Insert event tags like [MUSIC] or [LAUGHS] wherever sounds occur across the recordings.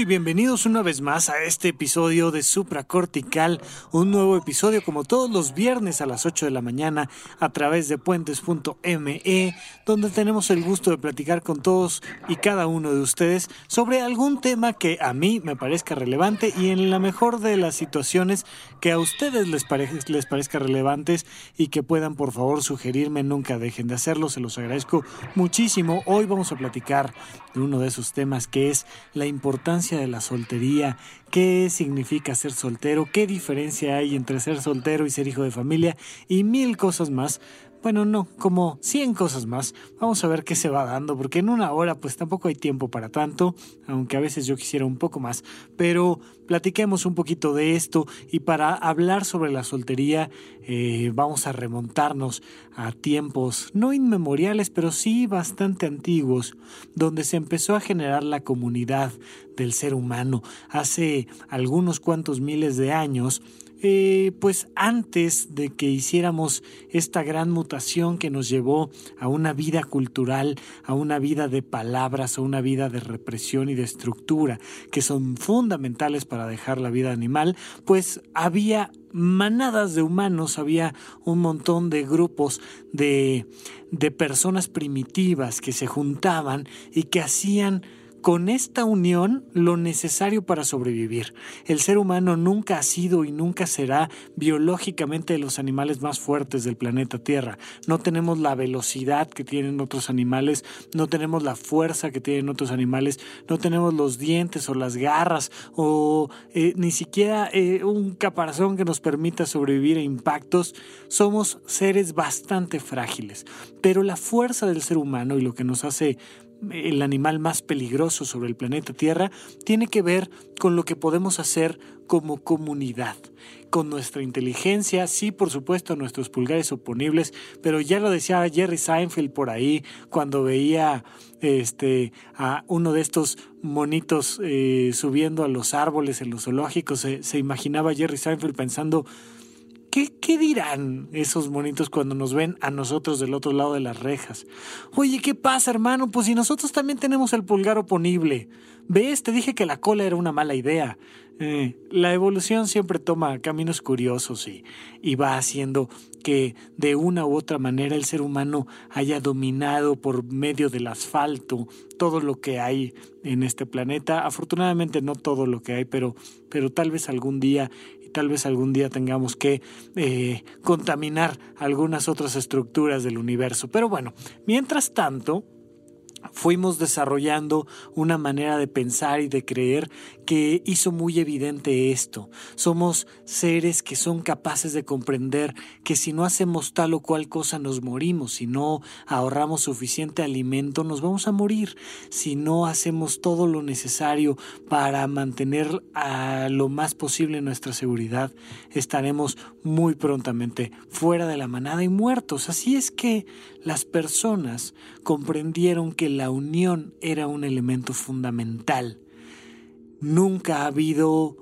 y bienvenidos una vez más a este episodio de Supracortical, un nuevo episodio como todos los viernes a las 8 de la mañana a través de puentes.me, donde tenemos el gusto de platicar con todos y cada uno de ustedes sobre algún tema que a mí me parezca relevante y en la mejor de las situaciones que a ustedes les, les parezca relevantes y que puedan por favor sugerirme, nunca dejen de hacerlo, se los agradezco muchísimo. Hoy vamos a platicar de uno de esos temas que es la importancia de la soltería, qué significa ser soltero, qué diferencia hay entre ser soltero y ser hijo de familia y mil cosas más bueno, no, como 100 cosas más. Vamos a ver qué se va dando, porque en una hora pues tampoco hay tiempo para tanto, aunque a veces yo quisiera un poco más. Pero platiquemos un poquito de esto y para hablar sobre la soltería eh, vamos a remontarnos a tiempos no inmemoriales, pero sí bastante antiguos, donde se empezó a generar la comunidad del ser humano. Hace algunos cuantos miles de años, eh, pues antes de que hiciéramos esta gran mutación que nos llevó a una vida cultural, a una vida de palabras, a una vida de represión y de estructura, que son fundamentales para dejar la vida animal, pues había manadas de humanos, había un montón de grupos de, de personas primitivas que se juntaban y que hacían con esta unión lo necesario para sobrevivir. El ser humano nunca ha sido y nunca será biológicamente de los animales más fuertes del planeta Tierra. No tenemos la velocidad que tienen otros animales, no tenemos la fuerza que tienen otros animales, no tenemos los dientes o las garras o eh, ni siquiera eh, un caparazón que nos permita sobrevivir a impactos. Somos seres bastante frágiles, pero la fuerza del ser humano y lo que nos hace el animal más peligroso sobre el planeta Tierra, tiene que ver con lo que podemos hacer como comunidad, con nuestra inteligencia, sí, por supuesto, nuestros pulgares oponibles, pero ya lo decía Jerry Seinfeld por ahí cuando veía este, a uno de estos monitos eh, subiendo a los árboles en los zoológicos, se, se imaginaba Jerry Seinfeld pensando, ¿Qué, dirán esos monitos cuando nos ven a nosotros del otro lado de las rejas? Oye, ¿qué pasa, hermano? Pues si nosotros también tenemos el pulgar oponible. ¿Ves? Te dije que la cola era una mala idea. Eh, la evolución siempre toma caminos curiosos y, y va haciendo que de una u otra manera el ser humano haya dominado por medio del asfalto todo lo que hay en este planeta. Afortunadamente no todo lo que hay, pero, pero tal vez algún día tal vez algún día tengamos que eh, contaminar algunas otras estructuras del universo. Pero bueno, mientras tanto, fuimos desarrollando una manera de pensar y de creer que hizo muy evidente esto. Somos seres que son capaces de comprender que si no hacemos tal o cual cosa nos morimos, si no ahorramos suficiente alimento nos vamos a morir, si no hacemos todo lo necesario para mantener a lo más posible nuestra seguridad, estaremos muy prontamente fuera de la manada y muertos. Así es que las personas comprendieron que la unión era un elemento fundamental Nunca ha habido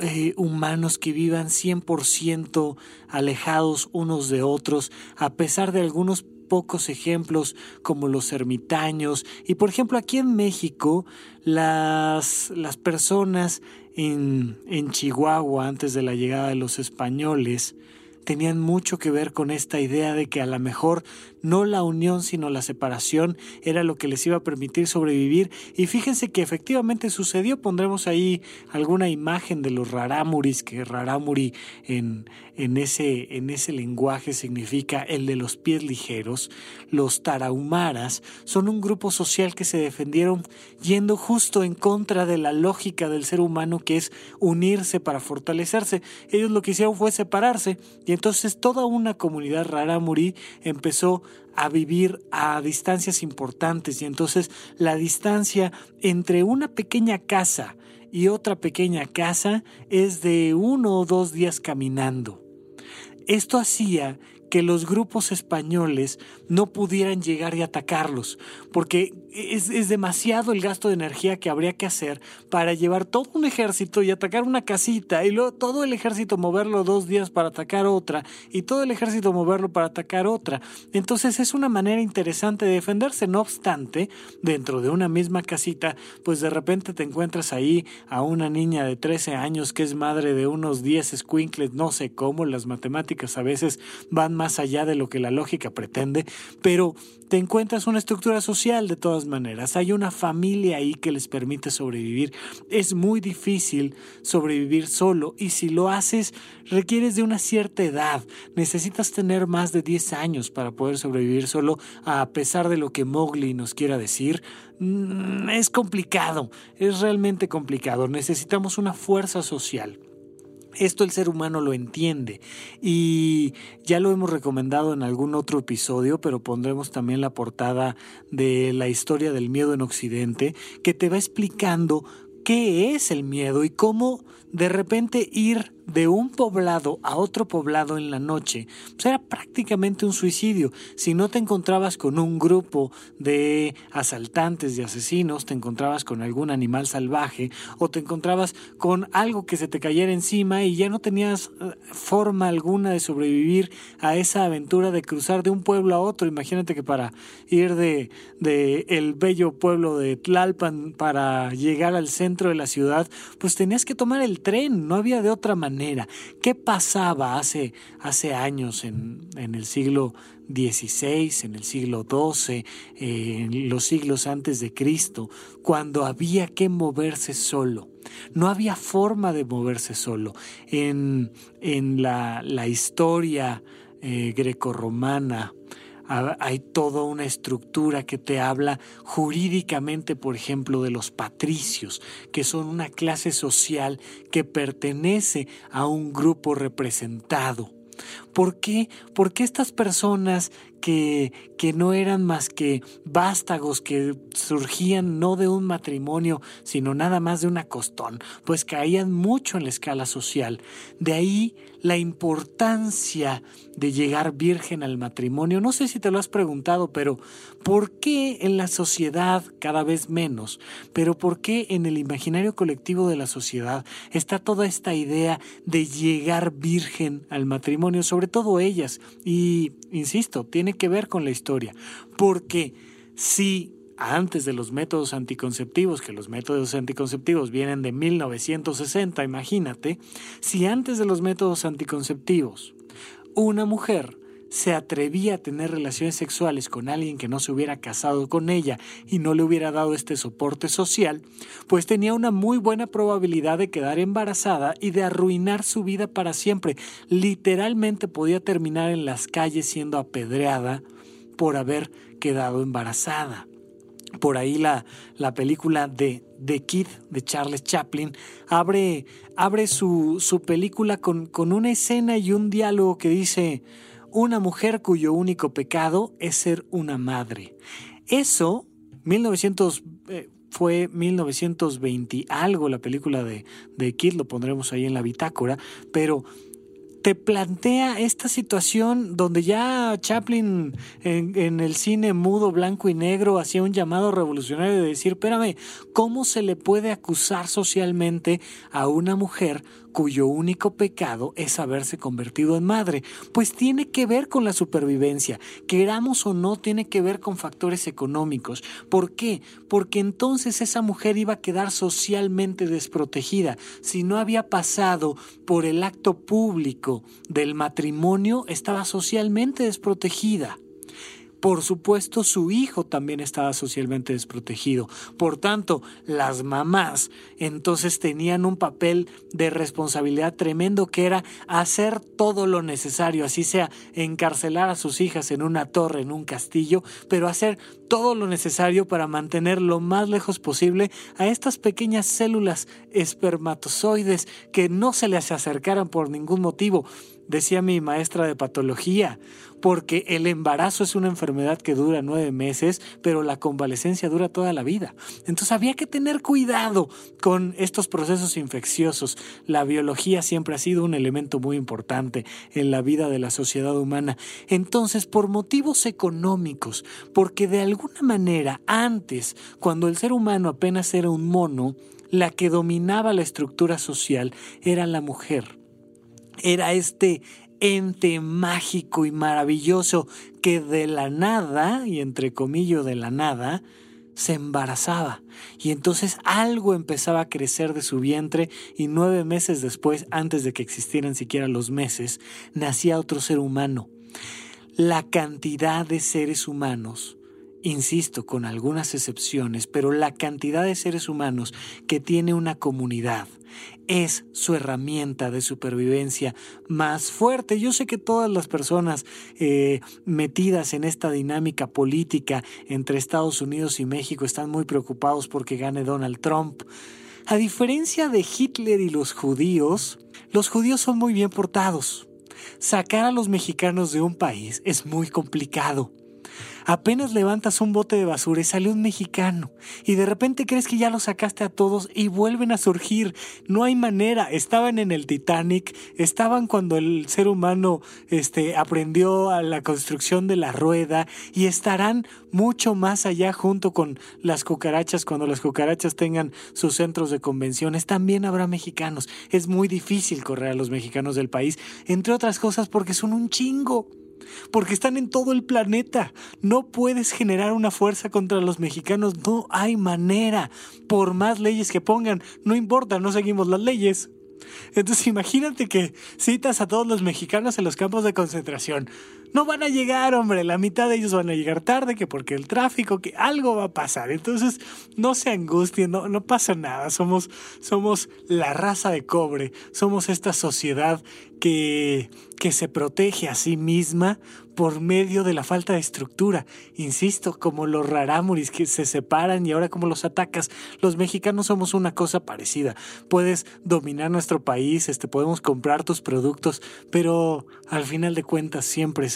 eh, humanos que vivan 100% alejados unos de otros, a pesar de algunos pocos ejemplos como los ermitaños. Y por ejemplo, aquí en México, las, las personas en, en Chihuahua, antes de la llegada de los españoles, tenían mucho que ver con esta idea de que a lo mejor no la unión sino la separación era lo que les iba a permitir sobrevivir. Y fíjense que efectivamente sucedió, pondremos ahí alguna imagen de los rarámuris, que rarámuri en, en, ese, en ese lenguaje significa el de los pies ligeros, los tarahumaras son un grupo social que se defendieron yendo justo en contra de la lógica del ser humano que es unirse para fortalecerse. Ellos lo que hicieron fue separarse y entonces toda una comunidad rarámuri empezó a vivir a distancias importantes y entonces la distancia entre una pequeña casa y otra pequeña casa es de uno o dos días caminando. Esto hacía que los grupos españoles no pudieran llegar y atacarlos, porque es, demasiado el gasto de energía que habría que hacer para llevar todo un ejército y atacar una casita, y luego todo el ejército moverlo dos días para atacar otra, y todo el ejército moverlo para atacar otra. Entonces es una manera interesante de defenderse, no obstante, dentro de una misma casita, pues de repente te encuentras ahí a una niña de 13 años que es madre de unos 10 squinkles, no sé cómo, las matemáticas a veces van más allá de lo que la lógica pretende, pero te encuentras una estructura social de todas maneras. Hay una familia ahí que les permite sobrevivir. Es muy difícil sobrevivir solo y si lo haces requieres de una cierta edad. Necesitas tener más de 10 años para poder sobrevivir solo a pesar de lo que Mowgli nos quiera decir. Mm, es complicado, es realmente complicado. Necesitamos una fuerza social. Esto el ser humano lo entiende. Y ya lo hemos recomendado en algún otro episodio, pero pondremos también la portada de la historia del miedo en Occidente, que te va explicando qué es el miedo y cómo de repente ir de un poblado a otro poblado en la noche, pues era prácticamente un suicidio. Si no te encontrabas con un grupo de asaltantes, de asesinos, te encontrabas con algún animal salvaje o te encontrabas con algo que se te cayera encima y ya no tenías eh, forma alguna de sobrevivir a esa aventura de cruzar de un pueblo a otro. Imagínate que para ir de, de el bello pueblo de Tlalpan para llegar al centro de la ciudad, pues tenías que tomar el tren, no había de otra manera ¿Qué pasaba hace, hace años en, el siglo XVI, en el siglo XII, en los siglos antes de Cristo, cuando había que moverse solo? No había forma de moverse solo. En, en la, la historia eh, grecorromana, hay toda una estructura que te habla jurídicamente, por ejemplo, de los patricios, que son una clase social que pertenece a un grupo representado. ¿Por qué? Porque estas personas que, que, no eran más que vástagos que surgían no de un matrimonio, sino nada más de una costón, pues caían mucho en la escala social. De ahí la importancia de llegar virgen al matrimonio. No sé si te lo has preguntado, pero ¿por qué en la sociedad cada vez menos? Pero ¿por qué en el imaginario colectivo de la sociedad está toda esta idea de llegar virgen al matrimonio, sobre todo ellas? Y, insisto, tiene que ver con la historia. Porque si antes de los métodos anticonceptivos, que los métodos anticonceptivos vienen de 1960, imagínate, si antes de los métodos anticonceptivos una mujer se atrevía a tener relaciones sexuales con alguien que no se hubiera casado con ella y no le hubiera dado este soporte social, pues tenía una muy buena probabilidad de quedar embarazada y de arruinar su vida para siempre. Literalmente podía terminar en las calles siendo apedreada por haber quedado embarazada por ahí la, la película de The Kid de Charles Chaplin abre, abre su, su película con, con una escena y un diálogo que dice una mujer cuyo único pecado es ser una madre. Eso, 1900, eh, fue 1920 algo la película de, de Kid, lo pondremos ahí en la bitácora, pero te plantea esta situación donde ya Chaplin en, el cine mudo, blanco y negro hacía un llamado revolucionario de decir, espérame, ¿cómo se le puede acusar socialmente a una mujer cuyo único pecado es haberse convertido en madre, pues tiene que ver con la supervivencia, queramos o no, tiene que ver con factores económicos. ¿Por qué? Porque entonces esa mujer iba a quedar socialmente desprotegida. Si no había pasado por el acto público del matrimonio, estaba socialmente desprotegida. Por supuesto, su hijo también estaba socialmente desprotegido. Por tanto, las mamás entonces tenían un papel de responsabilidad tremendo que era hacer todo lo necesario, así sea encarcelar a sus hijas en una torre, en un castillo, pero hacer todo lo necesario para mantener lo más lejos posible a estas pequeñas células espermatozoides que no se les acercaran por ningún motivo, decía mi maestra de patología, porque el embarazo es una enfermedad que dura nueve meses, pero la convalecencia dura toda la vida. Entonces había que tener cuidado con estos procesos infecciosos. La biología siempre ha sido un elemento muy importante en la vida de la sociedad humana. Entonces, por motivos económicos, porque de alguna manera antes, cuando el ser humano apenas era un mono, la que dominaba la estructura social era la mujer era este ente mágico y maravilloso que de la nada, y entre comillas de la nada, se embarazaba. Y entonces algo empezaba a crecer de su vientre y nueve meses después, antes de que existieran siquiera los meses, nacía otro ser humano. La cantidad de seres humanos insisto, con algunas excepciones, pero la cantidad de seres humanos que tiene una comunidad es su herramienta de supervivencia más fuerte. Yo sé que todas las personas eh, metidas en esta dinámica política entre Estados Unidos y México están muy preocupados porque gane Donald Trump. A diferencia de Hitler y los judíos, los judíos son muy bien portados. Sacar a los mexicanos de un país es muy complicado. Apenas levantas un bote de basura y sale un mexicano y de repente crees que ya lo sacaste a todos y vuelven a surgir. No hay manera. Estaban en el Titanic, estaban cuando el ser humano este, aprendió a la construcción de la rueda y estarán mucho más allá junto con las cucarachas cuando las cucarachas tengan sus centros de convenciones. También habrá mexicanos. Es muy difícil correr a los mexicanos del país, entre otras cosas porque son un chingo porque están en todo el planeta. No puedes generar una fuerza contra los mexicanos, no hay manera. Por más leyes que pongan, no importa, no seguimos las leyes. Entonces imagínate que citas a todos los mexicanos en los campos de concentración. No van a llegar, hombre, la mitad de ellos van a llegar tarde, que porque el tráfico, que algo va a pasar. Entonces no se angustien, no, no pasa nada. Somos, somos la raza de cobre, somos esta sociedad que, que se protege a sí misma por medio de la falta de estructura. Insisto, como los rarámuris que se separan y ahora como los atacas. Los mexicanos somos una cosa parecida. Puedes dominar nuestro país, este, podemos comprar tus productos, pero al final de cuentas siempre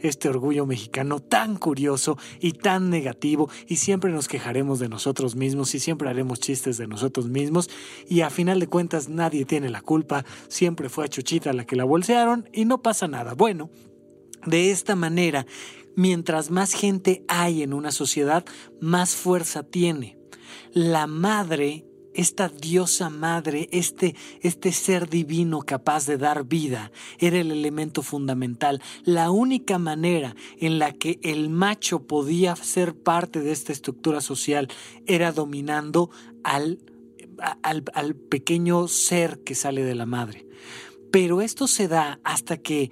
este orgullo mexicano tan curioso y tan negativo y siempre nos quejaremos de nosotros mismos y siempre haremos chistes de nosotros mismos y a final de cuentas nadie tiene la culpa, siempre fue a Chuchita la que la bolsearon y no pasa nada. Bueno, de esta manera, mientras más gente hay en una sociedad, más fuerza tiene. La madre, esta diosa madre, este, este ser divino capaz de dar vida, era el elemento fundamental. La única manera en la que el macho podía ser parte de esta estructura social era dominando al, al, al pequeño ser que sale de la madre. Pero esto se da hasta que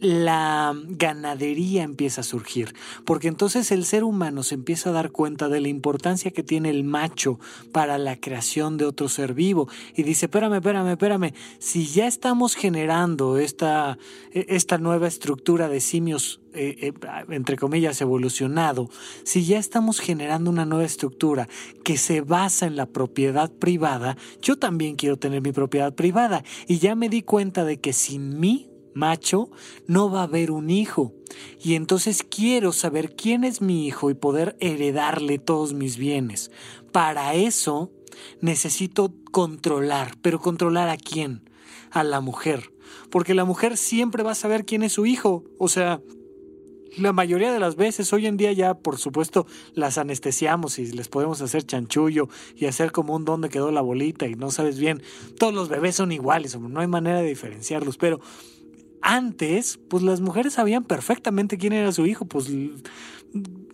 la ganadería empieza a surgir, porque entonces el ser humano se empieza a dar cuenta de la importancia que tiene el macho para la creación de otro ser vivo y dice, espérame, espérame, espérame, si ya estamos generando esta, e, esta nueva estructura de simios, eh, eh, entre comillas, evolucionado, si ya estamos generando una nueva estructura que se basa en la propiedad privada, yo también quiero tener mi propiedad privada y ya me di cuenta de que sin mí macho, no va a haber un hijo. Y entonces quiero saber quién es mi hijo y poder heredarle todos mis bienes. Para eso necesito controlar, pero controlar a quién? A la mujer. Porque la mujer siempre va a saber quién es su hijo. O sea, la mayoría de las veces, hoy en día ya por supuesto las anestesiamos y les podemos hacer chanchullo y hacer como un donde quedó la bolita y no sabes bien, todos los bebés son iguales, no hay manera de diferenciarlos, pero antes, pues las mujeres sabían perfectamente quién era su hijo, pues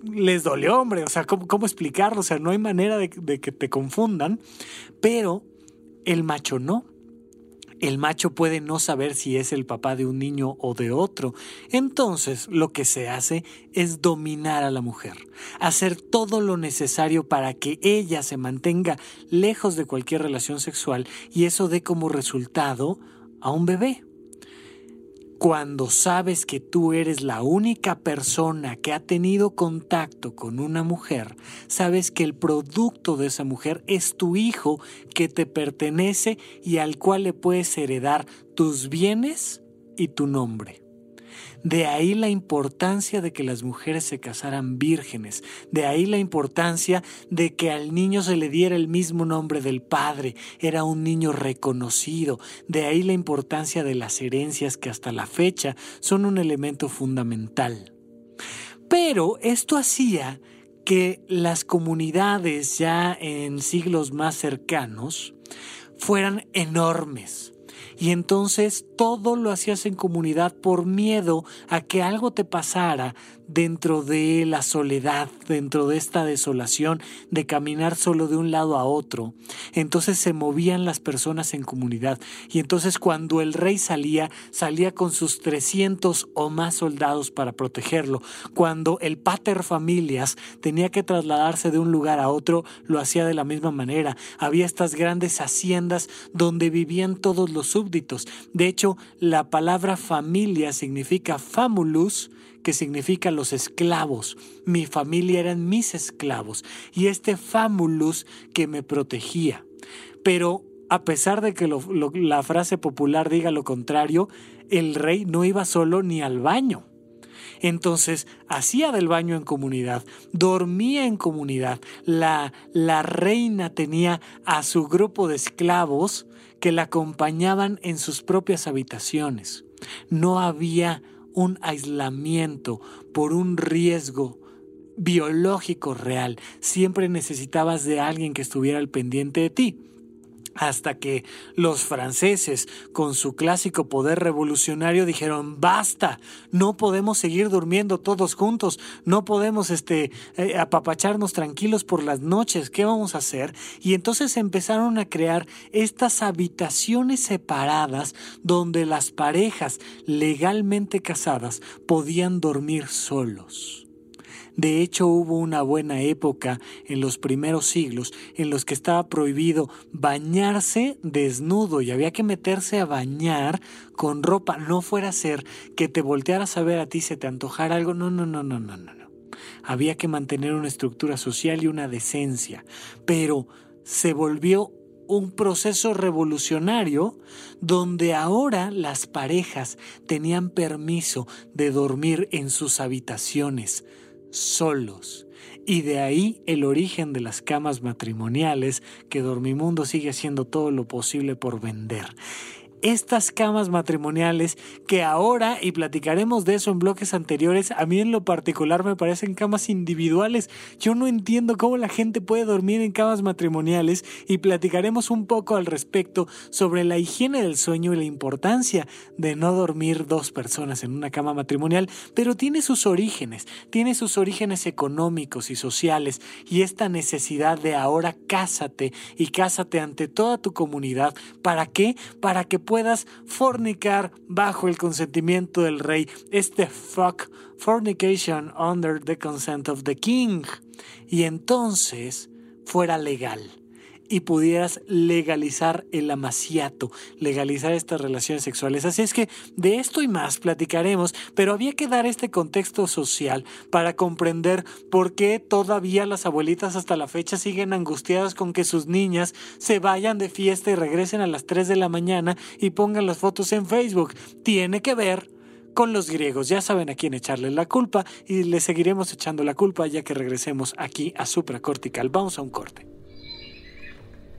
les dolió, hombre, o sea, ¿cómo, explicarlo? O sea, no hay manera de, de que te confundan, pero el macho no. El macho puede no saber si es el papá de un niño o de otro. Entonces, lo que se hace es dominar a la mujer, hacer todo lo necesario para que ella se mantenga lejos de cualquier relación sexual y eso dé como resultado a un bebé. Cuando sabes que tú eres la única persona que ha tenido contacto con una mujer, sabes que el producto de esa mujer es tu hijo que te pertenece y al cual le puedes heredar tus bienes y tu nombre. De ahí la importancia de que las mujeres se casaran vírgenes, de ahí la importancia de que al niño se le diera el mismo nombre del padre, era un niño reconocido, de ahí la importancia de las herencias que hasta la fecha son un elemento fundamental. Pero esto hacía que las comunidades ya en siglos más cercanos fueran enormes y entonces todo lo hacías en comunidad por miedo a que algo te pasara dentro de la soledad, dentro de esta desolación de caminar solo de un lado a otro. Entonces se movían las personas en comunidad y entonces cuando el rey salía, salía con sus 300 o más soldados para protegerlo. Cuando el pater familias tenía que trasladarse de un lugar a otro, lo hacía de la misma manera. Había estas grandes haciendas donde vivían todos los súbditos. De hecho, la palabra familia significa famulus, que significa los esclavos. Mi familia eran mis esclavos y este famulus que me protegía. Pero a pesar de que la frase popular diga lo contrario, el rey no iba solo ni al baño. Entonces hacía del baño en comunidad, dormía en comunidad. La, la reina tenía a su grupo de esclavos que la acompañaban en sus propias habitaciones. No había un aislamiento, por un riesgo biológico real. Siempre necesitabas de alguien que estuviera al pendiente de ti hasta que los franceses, con su clásico poder revolucionario, dijeron basta, no podemos seguir durmiendo todos juntos, no podemos este, eh, apapacharnos tranquilos por las noches, ¿qué vamos a hacer? Y entonces empezaron a crear estas habitaciones separadas donde las parejas legalmente casadas podían dormir solos. De hecho, hubo una buena época en los primeros siglos en los que estaba prohibido bañarse desnudo y había que meterse a bañar con ropa. No fuera a ser que te voltearas a ver a ti, se te antojara algo. No, no, no, no, no, no. no. Había que mantener una estructura social y una decencia. Pero se volvió un proceso revolucionario donde ahora las parejas tenían permiso de dormir en sus habitaciones solos. Y de ahí el origen de las camas matrimoniales que Dormimundo sigue haciendo todo lo posible por vender estas camas matrimoniales que ahora, y platicaremos de eso en bloques anteriores, a mí en lo particular me parecen camas individuales. Yo no entiendo cómo la gente puede dormir en camas matrimoniales y platicaremos un poco al respecto sobre la higiene del sueño y la importancia de no dormir dos personas en una cama matrimonial, pero tiene sus orígenes, tiene sus orígenes económicos y sociales y esta necesidad de ahora cásate y cásate ante toda tu comunidad. ¿Para qué? Para que fornicar bajo el consentimiento del rey. Este fuck, fornication under the consent of the king. Y entonces fuera legal y pudieras legalizar el amaciato, legalizar estas relaciones sexuales. Así es que de esto y más platicaremos, pero había que dar este contexto social para comprender por qué todavía las abuelitas hasta la fecha siguen angustiadas con que sus niñas se vayan de fiesta y regresen a las 3 de la mañana y pongan las fotos en Facebook. Tiene que ver con los griegos. Ya saben a quién echarle la culpa y le seguiremos echando la culpa ya que regresemos aquí a supracortical. Vamos a un corte.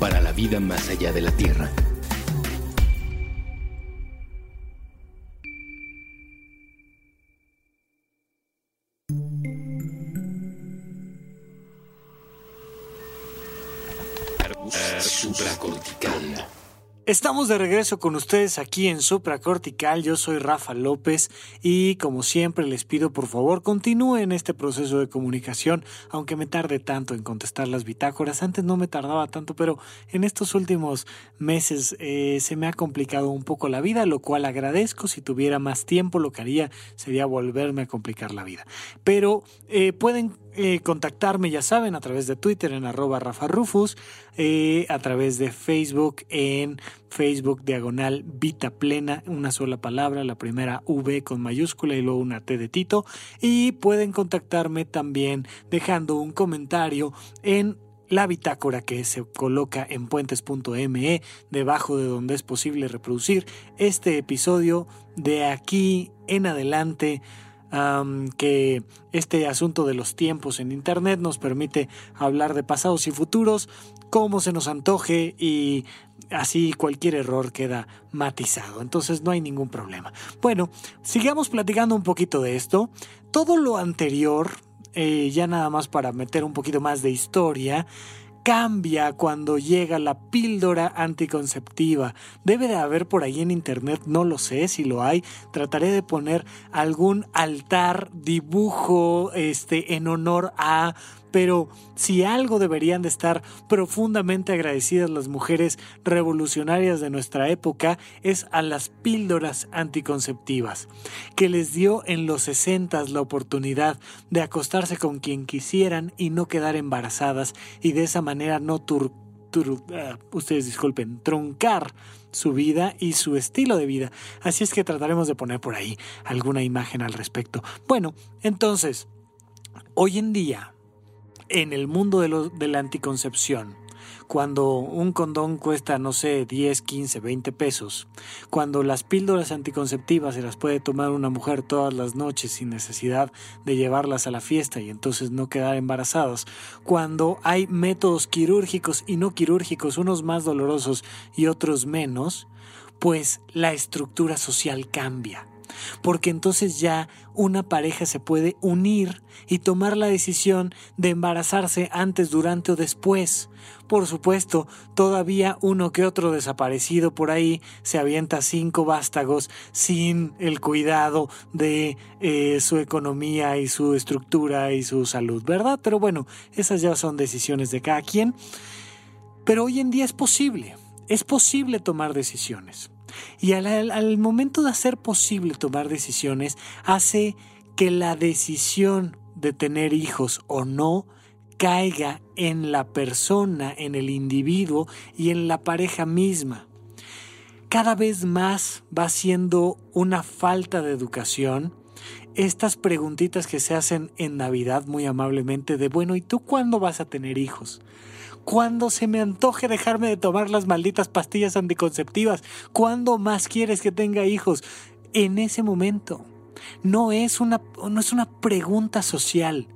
para la vida más allá de la Tierra. Estamos de regreso con ustedes aquí en Supracortical. Yo soy Rafa López y como siempre les pido por favor continúen este proceso de comunicación, aunque me tarde tanto en contestar las bitácoras. Antes no me tardaba tanto, pero en estos últimos meses eh, se me ha complicado un poco la vida, lo cual agradezco. Si tuviera más tiempo, lo que haría sería volverme a complicar la vida. Pero eh, pueden eh, contactarme, ya saben, a través de Twitter en arroba Rafa Rufus, eh, a través de Facebook en Facebook diagonal Vita Plena, una sola palabra, la primera V con mayúscula y luego una T de Tito. Y pueden contactarme también dejando un comentario en la bitácora que se coloca en puentes.me, debajo de donde es posible reproducir este episodio de aquí en adelante que este asunto de los tiempos en Internet nos permite hablar de pasados y futuros como se nos antoje y así cualquier error queda matizado. Entonces no hay ningún problema. Bueno, sigamos platicando un poquito de esto. Todo lo anterior, eh, ya nada más para meter un poquito más de historia, cambia cuando llega la píldora anticonceptiva. Debe de haber por ahí en internet, no lo sé si lo hay. Trataré de poner algún altar, dibujo, este, en honor a pero si algo deberían de estar profundamente agradecidas las mujeres revolucionarias de nuestra época es a las píldoras anticonceptivas, que les dio en los sesentas la oportunidad de acostarse con quien quisieran y no quedar embarazadas y de esa manera no tur, ah, ustedes disculpen, truncar su vida y su estilo de vida. Así es que trataremos de poner por ahí alguna imagen al respecto. Bueno, entonces, hoy en día en el mundo de, la anticoncepción, cuando un condón cuesta, no sé, 10, 15, 20 pesos, cuando las píldoras anticonceptivas se las puede tomar una mujer todas las noches sin necesidad de llevarlas a la fiesta y entonces no quedar embarazadas, cuando hay métodos quirúrgicos y no quirúrgicos, unos más dolorosos y otros menos, pues la estructura social cambia porque entonces ya una pareja se puede unir y tomar la decisión de embarazarse antes, durante o después. Por supuesto, todavía uno que otro desaparecido por ahí se avienta cinco vástagos sin el cuidado de eh, su economía y su estructura y su salud, ¿verdad? Pero bueno, esas ya son decisiones de cada quien. Pero hoy en día es posible, es posible tomar decisiones. Y al, momento de hacer posible tomar decisiones, hace que la decisión de tener hijos o no caiga en la persona, en el individuo y en la pareja misma. Cada vez más va siendo una falta de educación estas preguntitas que se hacen en Navidad muy amablemente de, bueno, ¿y tú cuándo vas a tener hijos? Cuando se me antoje dejarme de tomar las malditas pastillas anticonceptivas, ¿cuándo más quieres que tenga hijos? En ese momento. No es una, no es una pregunta social.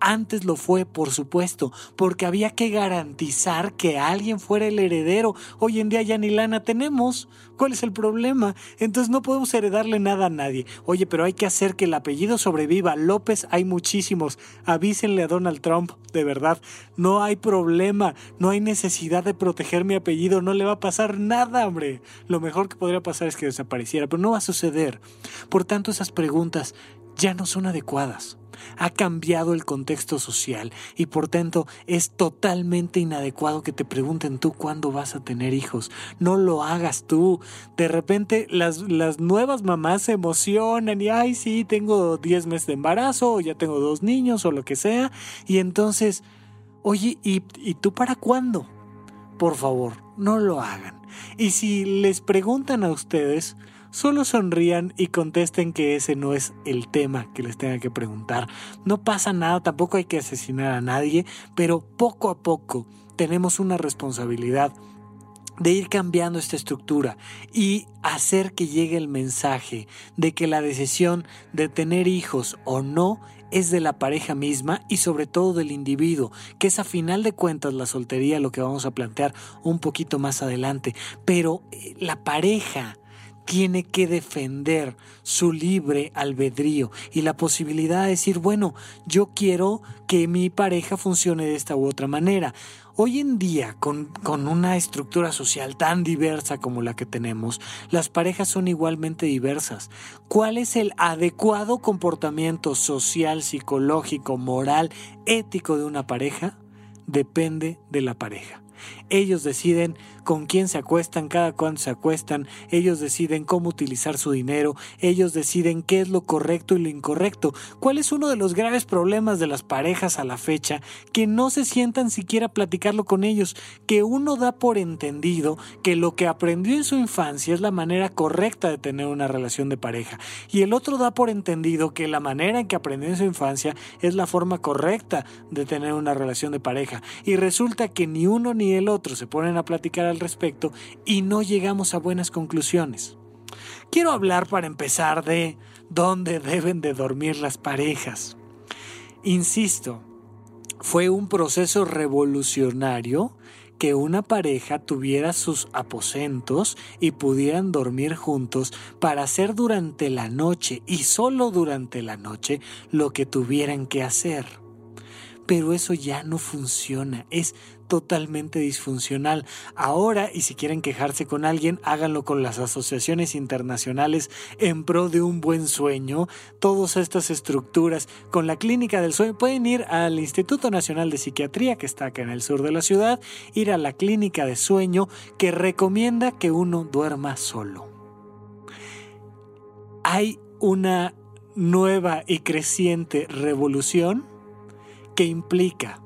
Antes lo fue, por supuesto, porque había que garantizar que alguien fuera el heredero. Hoy en día ya ni lana tenemos. ¿Cuál es el problema? Entonces no podemos heredarle nada a nadie. Oye, pero hay que hacer que el apellido sobreviva. López hay muchísimos. Avísenle a Donald Trump, de verdad. No hay problema. No hay necesidad de proteger mi apellido. No le va a pasar nada, hombre. Lo mejor que podría pasar es que desapareciera, pero no va a suceder. Por tanto, esas preguntas ya no son adecuadas ha cambiado el contexto social y por tanto es totalmente inadecuado que te pregunten tú cuándo vas a tener hijos. No lo hagas tú. De repente las, las nuevas mamás se emocionan y, ay, sí, tengo 10 meses de embarazo o ya tengo dos niños o lo que sea. Y entonces, oye, ¿y, y tú para cuándo? Por favor, no lo hagan. Y si les preguntan a ustedes, solo sonrían y contesten que ese no es el tema que les tenga que preguntar. No pasa nada, tampoco hay que asesinar a nadie, pero poco a poco tenemos una responsabilidad de ir cambiando esta estructura y hacer que llegue el mensaje de que la decisión de tener hijos o no es de la pareja misma y sobre todo del individuo, que es a final de cuentas la soltería lo que vamos a plantear un poquito más adelante, pero eh, la pareja tiene que defender su libre albedrío y la posibilidad de decir, bueno, yo quiero que mi pareja funcione de esta u otra manera. Hoy en día, con, con, una estructura social tan diversa como la que tenemos, las parejas son igualmente diversas. ¿Cuál es el adecuado comportamiento social, psicológico, moral, ético de una pareja? Depende de la pareja. Ellos deciden con quién se acuestan, cada cuándo se acuestan, ellos deciden cómo utilizar su dinero, ellos deciden qué es lo correcto y lo incorrecto. ¿Cuál es uno de los graves problemas de las parejas a la fecha? Que no se sientan siquiera a platicarlo con ellos, que uno da por entendido que lo que aprendió en su infancia es la manera correcta de tener una relación de pareja, y el otro da por entendido que la manera en que aprendió en su infancia es la forma correcta de tener una relación de pareja, y resulta que ni uno ni el otro se ponen a platicar al respecto y no llegamos a buenas conclusiones. Quiero hablar para empezar de dónde deben de dormir las parejas. Insisto, fue un proceso revolucionario que una pareja tuviera sus aposentos y pudieran dormir juntos para hacer durante la noche y solo durante la noche lo que tuvieran que hacer. Pero eso ya no funciona, es totalmente disfuncional. Ahora, y si quieren quejarse con alguien, háganlo con las asociaciones internacionales en pro de un buen sueño. Todas estas estructuras con la clínica del sueño pueden ir al Instituto Nacional de Psiquiatría, que está acá en el sur de la ciudad, ir a la clínica de sueño que recomienda que uno duerma solo. Hay una nueva y creciente revolución que implica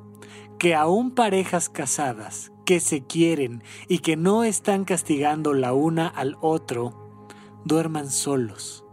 que aún parejas casadas que se quieren y que no están castigando la una al otro, duerman solos,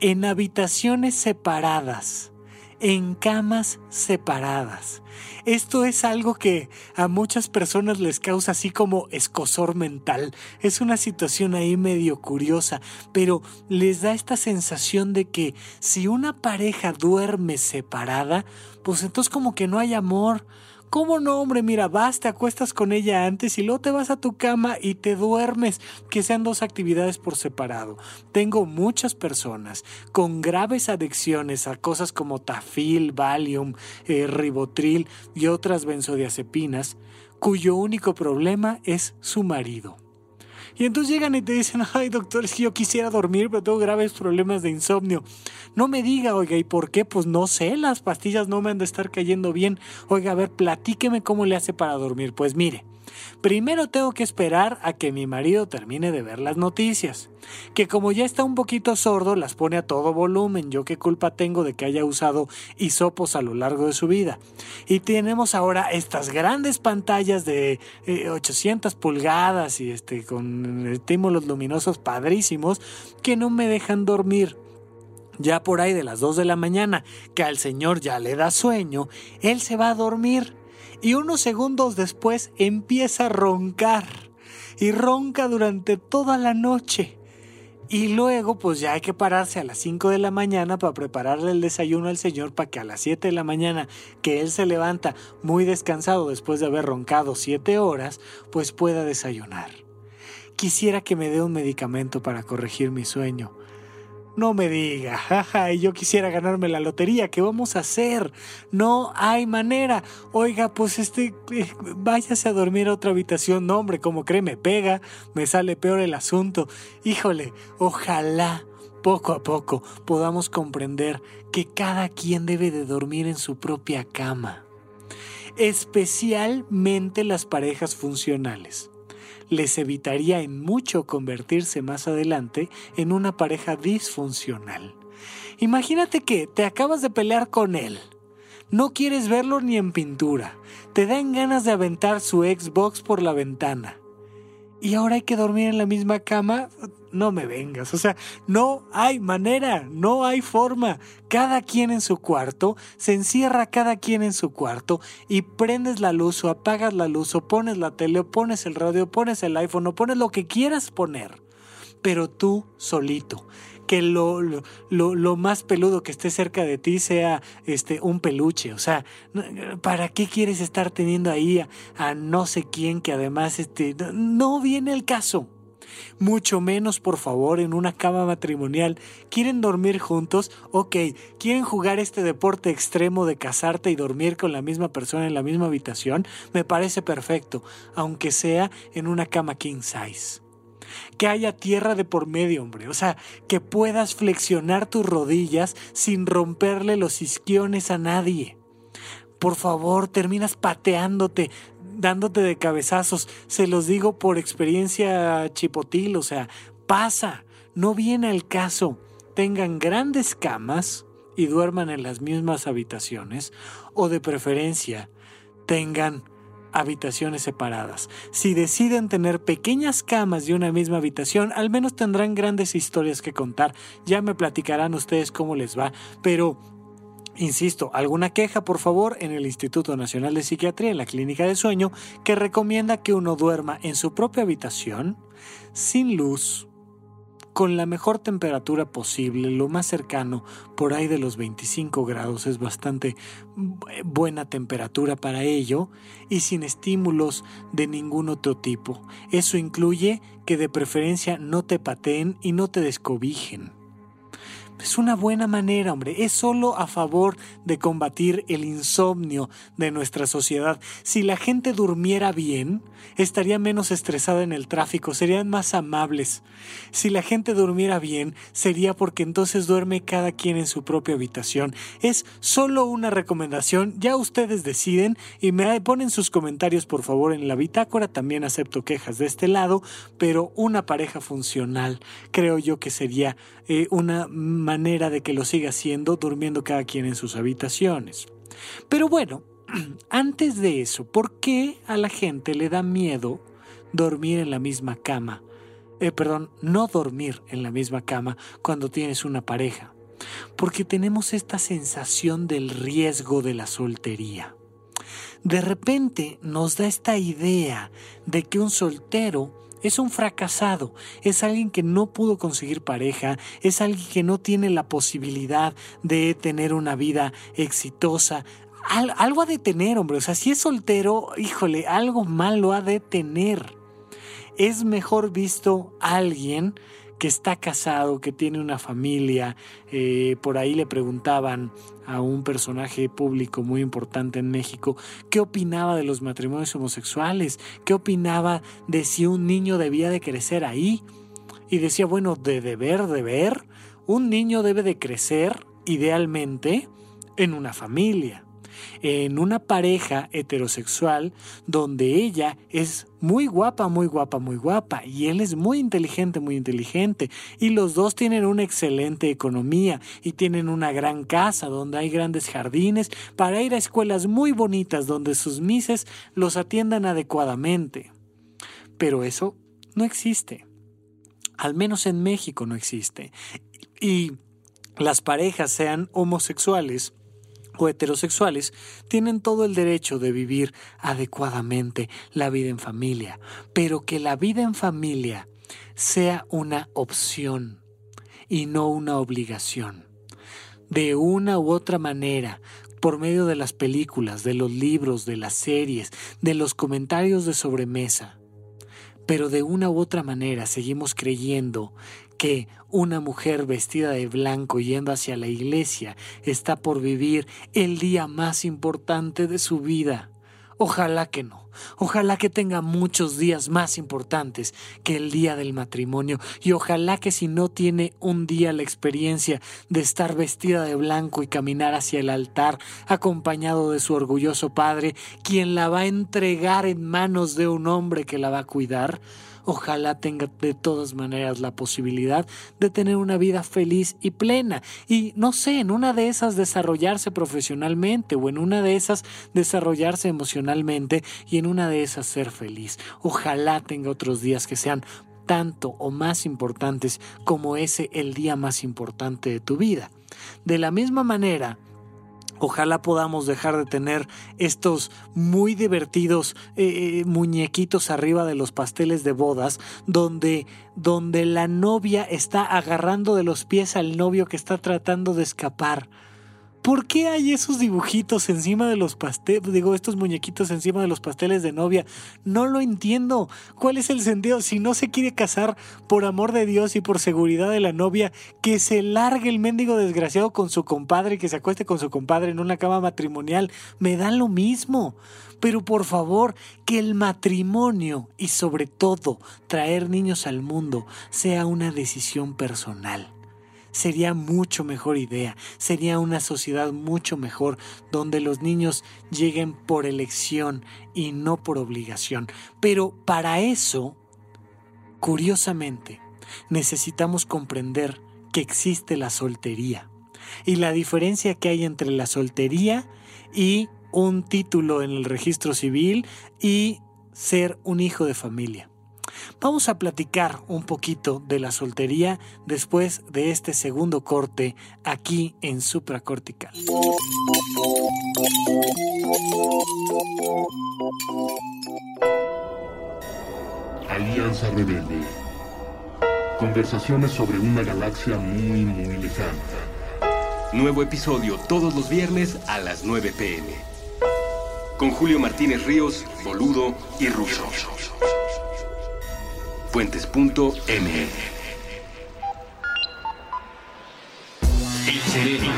en habitaciones separadas, en camas separadas. Esto es algo que a muchas personas les causa así como escosor mental. Es una situación ahí medio curiosa, pero les da esta sensación de que si una pareja duerme separada, pues entonces como que no hay amor, ¿Cómo no, hombre? Mira, vas, te acuestas con ella antes y luego te vas a tu cama y te duermes. Que sean dos actividades por separado. Tengo muchas personas con graves adicciones a cosas como tafil, valium, eh, ribotril y otras benzodiazepinas, cuyo único problema es su marido. Y entonces llegan y te dicen, ay doctor, es que yo quisiera dormir, pero tengo graves problemas de insomnio. No me diga, oiga, ¿y por qué? Pues no sé, las pastillas no me han de estar cayendo bien. Oiga, a ver, platíqueme cómo le hace para dormir. Pues mire, Primero tengo que esperar a que mi marido termine de ver las noticias, que como ya está un poquito sordo las pone a todo volumen, yo qué culpa tengo de que haya usado hisopos a lo largo de su vida. Y tenemos ahora estas grandes pantallas de 800 eh, pulgadas y este con estímulos luminosos padrísimos que no me dejan dormir. Ya por ahí de las 2 de la mañana, que al señor ya le da sueño, él se va a dormir y unos segundos después empieza a roncar y ronca durante toda la noche. Y luego, pues ya hay que pararse a las 5 de la mañana para prepararle el desayuno al señor para que a las 7 de la mañana, que él se levanta muy descansado después de haber roncado 7 horas, pues pueda desayunar. Quisiera que me dé un medicamento para corregir mi sueño. No me diga, [LAUGHS] jaja, y yo quisiera ganarme la lotería, ¿qué vamos a hacer? No hay manera. Oiga, pues este, eh, váyase a dormir a otra habitación. No, hombre, como cree, me pega, me sale peor el asunto. Híjole, ojalá poco a poco podamos comprender que cada quien debe de dormir en su propia cama. Especialmente las parejas funcionales les evitaría en mucho convertirse más adelante en una pareja disfuncional. Imagínate que te acabas de pelear con él. No quieres verlo ni en pintura. Te dan ganas de aventar su Xbox por la ventana y ahora hay que dormir en la misma cama, no me vengas. O sea, no hay manera, no hay forma. Cada quien en su cuarto, se encierra cada quien en su cuarto y prendes la luz o apagas la luz o pones la tele o pones el radio, pones el iPhone o pones lo que quieras poner. Pero tú solito que lo, lo, más peludo que esté cerca de ti sea este, un peluche. O sea, ¿para qué quieres estar teniendo ahí a, no sé quién que además este, no viene el caso? Mucho menos, por favor, en una cama matrimonial. ¿Quieren dormir juntos? Ok. ¿Quieren jugar este deporte extremo de casarte y dormir con la misma persona en la misma habitación? Me parece perfecto, aunque sea en una cama king size que haya tierra de por medio, hombre. O sea, que puedas flexionar tus rodillas sin romperle los isquiones a nadie. Por favor, terminas pateándote, dándote de cabezazos. Se los digo por experiencia chipotil, o sea, pasa, no viene al caso. Tengan grandes camas y duerman en las mismas habitaciones, o de preferencia, tengan habitaciones separadas. Si deciden tener pequeñas camas de una misma habitación, al menos tendrán grandes historias que contar. Ya me platicarán ustedes cómo les va, pero Insisto, alguna queja por favor en el Instituto Nacional de Psiquiatría en la Clínica de Sueño que recomienda que uno duerma en su propia habitación, sin luz, con la mejor temperatura posible, lo más cercano, por ahí de los 25 grados, es bastante buena temperatura para ello, y sin estímulos de ningún otro tipo. Eso incluye que de preferencia no te pateen y no te descobijen. Es una buena manera, hombre. Es solo a favor de combatir el insomnio de nuestra sociedad. Si la gente durmiera bien, estaría menos estresada en el tráfico, serían más amables. Si la gente durmiera bien, sería porque entonces duerme cada quien en su propia habitación. Es solo una recomendación, ya ustedes deciden y me ponen sus comentarios por favor en la bitácora. También acepto quejas de este lado, pero una pareja funcional creo yo que sería eh, una manera de que lo siga haciendo durmiendo cada quien en sus habitaciones. Pero bueno, [CLEARS THROAT] antes de eso, ¿por qué a la gente le da miedo dormir en la misma cama? Eh, perdón, no dormir en la misma cama cuando tienes una pareja. Porque tenemos esta sensación del riesgo de la soltería. De repente nos da esta idea de que un soltero es un fracasado, es alguien que no pudo conseguir pareja, es alguien que no tiene la posibilidad de tener una vida exitosa. algo ha de tener, hombre. O sea, si es soltero, híjole, algo malo ha de tener. Es mejor visto alguien que está casado, que tiene una familia. Eh, por ahí le preguntaban a un personaje público muy importante en México qué opinaba de los matrimonios homosexuales, qué opinaba de si un niño debía de crecer ahí. Y decía, bueno, de deber, de ver, un niño debe de crecer idealmente en una familia en una pareja heterosexual donde ella es muy guapa, muy guapa, muy guapa y él es muy inteligente, muy inteligente y los dos tienen una excelente economía y tienen una gran casa donde hay grandes jardines para ir a escuelas muy bonitas donde sus mises los atiendan adecuadamente. Pero eso no existe. Al menos en México no existe. Y las parejas sean homosexuales o heterosexuales tienen todo el derecho de vivir adecuadamente la vida en familia, pero que la vida en familia sea una opción y no una obligación. De una u otra manera, por medio de las películas, de los libros, de las series, de los comentarios de sobremesa. Pero de una u otra manera seguimos creyendo que una mujer vestida de blanco yendo hacia la iglesia está por vivir el día más importante de su vida. Ojalá que no. Ojalá que tenga muchos días más importantes que el día del matrimonio y ojalá que si no tiene un día la experiencia de estar vestida de blanco y caminar hacia el altar acompañado de su orgulloso padre, quien la va a entregar en manos de un hombre que la va a cuidar, ojalá tenga de todas maneras la posibilidad de tener una vida feliz y plena y no sé, en una de esas desarrollarse profesionalmente o en una de esas desarrollarse emocionalmente y en una de esas ser feliz. Ojalá tenga otros días que sean tanto o más importantes como ese el día más importante de tu vida. De la misma manera, Ojalá podamos dejar de tener estos muy divertidos eh, eh, muñequitos arriba de los pasteles de bodas, donde, donde la novia está agarrando de los pies al novio que está tratando de escapar. ¿Por qué hay esos dibujitos encima de los pasteles? Digo, estos muñequitos encima de los pasteles de novia. No lo entiendo. ¿Cuál es el sentido? Si no se quiere casar por amor de Dios y por seguridad de la novia, que se largue el mendigo desgraciado con su compadre y que se acueste con su compadre en una cama matrimonial. Me da lo mismo. Pero por favor, que el matrimonio y sobre todo traer niños al mundo sea una decisión personal sería mucho mejor idea, sería una sociedad mucho mejor donde los niños lleguen por elección y no por obligación. Pero para eso, curiosamente, necesitamos comprender que existe la soltería y la diferencia que hay entre la soltería y un título en el registro civil y ser un hijo de familia. Vamos a platicar un poquito de la soltería después de este segundo corte aquí en supracortical. Alianza Rebelde. Conversaciones sobre una galaxia muy, muy lejana. Nuevo episodio todos los viernes a las 9 pm. Con Julio Martínez Ríos, Boludo y Russo puentes.me. El cerebro,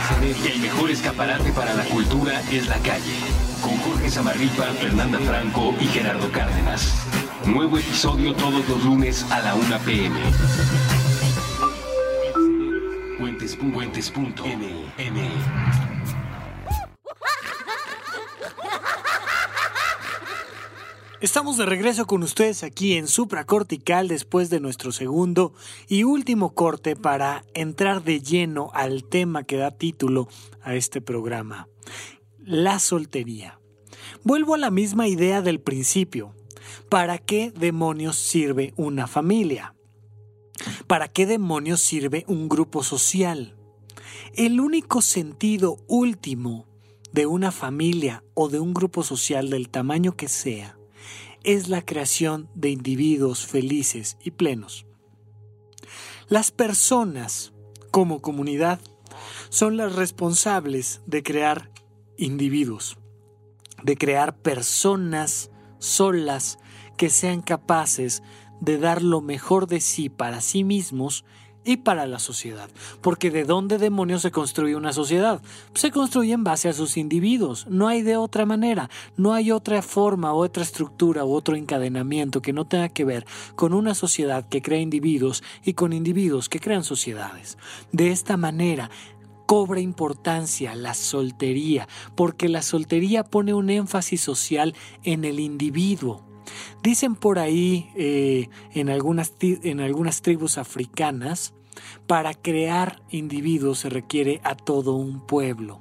el mejor escaparate para la cultura es la calle. Con Jorge Zamarripa, Fernanda Franco y Gerardo Cárdenas. Nuevo episodio todos los lunes a la 1 pm. Puentes.me. Estamos de regreso con ustedes aquí en Supracortical después de nuestro segundo y último corte para entrar de lleno al tema que da título a este programa, la soltería. Vuelvo a la misma idea del principio. ¿Para qué demonios sirve una familia? ¿Para qué demonios sirve un grupo social? El único sentido último de una familia o de un grupo social del tamaño que sea es la creación de individuos felices y plenos. Las personas, como comunidad, son las responsables de crear individuos, de crear personas solas que sean capaces de dar lo mejor de sí para sí mismos y para la sociedad. Porque ¿de dónde demonios se construye una sociedad? Se construye en base a sus individuos. No hay de otra manera. No hay otra forma, otra estructura u otro encadenamiento que no tenga que ver con una sociedad que crea individuos y con individuos que crean sociedades. De esta manera, cobra importancia la soltería, porque la soltería pone un énfasis social en el individuo. Dicen por ahí eh, en, algunas, en algunas tribus africanas, para crear individuos se requiere a todo un pueblo.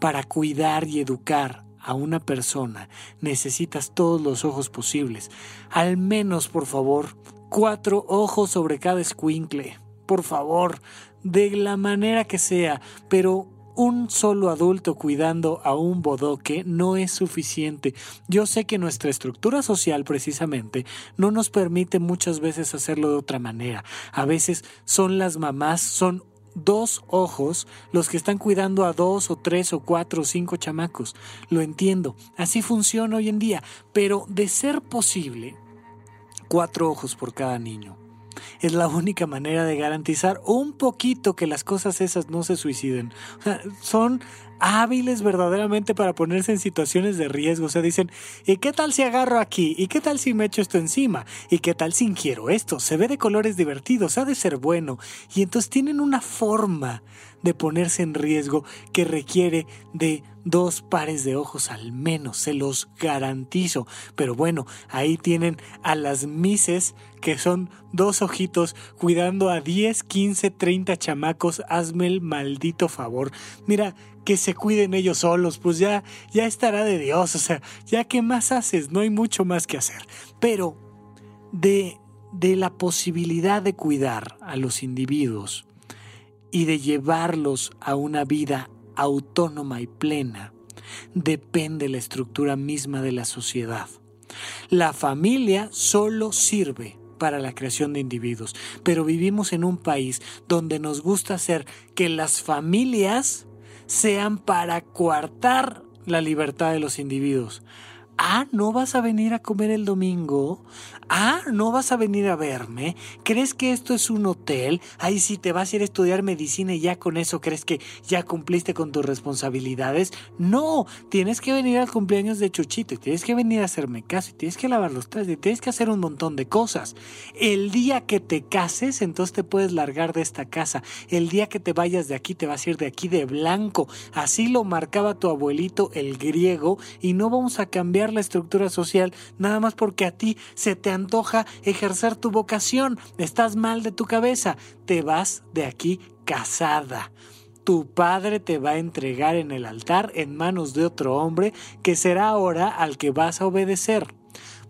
Para cuidar y educar a una persona necesitas todos los ojos posibles. Al menos, por favor, cuatro ojos sobre cada escuincle. Por favor, de la manera que sea, pero un solo adulto cuidando a un bodoque no es suficiente. Yo sé que nuestra estructura social precisamente no nos permite muchas veces hacerlo de otra manera. A veces son las mamás, son dos ojos los que están cuidando a dos o tres o cuatro o cinco chamacos. Lo entiendo, así funciona hoy en día, pero de ser posible, cuatro ojos por cada niño es la única manera de garantizar un poquito que las cosas esas no se suiciden. son hábiles verdaderamente para ponerse en situaciones de riesgo. O sea, dicen, ¿y qué tal si agarro aquí? ¿Y qué tal si me echo esto encima? ¿Y qué tal si ingiero esto? Se ve de colores divertidos, ha de ser bueno. Y entonces tienen una forma de ponerse en riesgo que requiere de dos pares de ojos al menos, se los garantizo. Pero bueno, ahí tienen a las mises que son dos ojitos cuidando a 10, 15, 30 chamacos. Hazme el maldito favor. Mira, que se cuiden ellos solos, pues ya, ya estará de Dios. O sea, ya qué más haces, no hay mucho más que hacer. Pero de, de la posibilidad de cuidar a los individuos y de llevarlos a una vida autónoma y plena, depende la estructura misma de la sociedad. La familia solo sirve para la creación de individuos, pero vivimos en un país donde nos gusta hacer que las familias sean para coartar la libertad de los individuos. Ah, ¿no vas a venir a comer el domingo? Ah, ¿no vas a venir a verme? ¿Crees que esto es un hotel? Ahí sí te vas a ir a estudiar medicina y ya con eso crees que ya cumpliste con tus responsabilidades. No, tienes que venir al cumpleaños de Chuchito y tienes que venir a hacerme caso y tienes que lavar los trastes y tienes que hacer un montón de cosas. El día que te cases, entonces te puedes largar de esta casa. El día que te vayas de aquí, te vas a ir de aquí de blanco. Así lo marcaba tu abuelito el griego y no vamos a cambiar la estructura social nada más porque a ti se te antoja ejercer tu vocación. Estás mal de tu cabeza. Te vas de aquí casada tu padre te va a entregar en el altar en manos de otro hombre que será ahora al que vas a obedecer.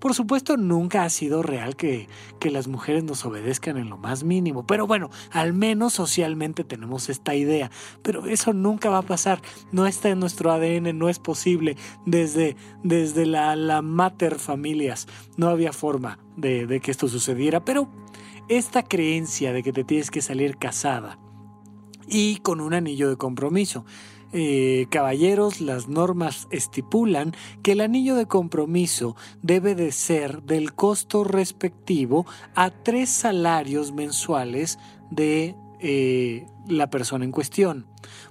Por supuesto, nunca ha sido real que, que las mujeres nos obedezcan en lo más mínimo, pero bueno, al menos socialmente tenemos esta idea. Pero eso nunca va a pasar, no está en nuestro ADN, no es posible. Desde, desde la, la mater familias no había forma de, de que esto sucediera, pero esta creencia de que te tienes que salir casada y con un anillo de compromiso eh, caballeros, las normas estipulan que el anillo de compromiso debe de ser del costo respectivo a tres salarios mensuales de eh, la persona en cuestión.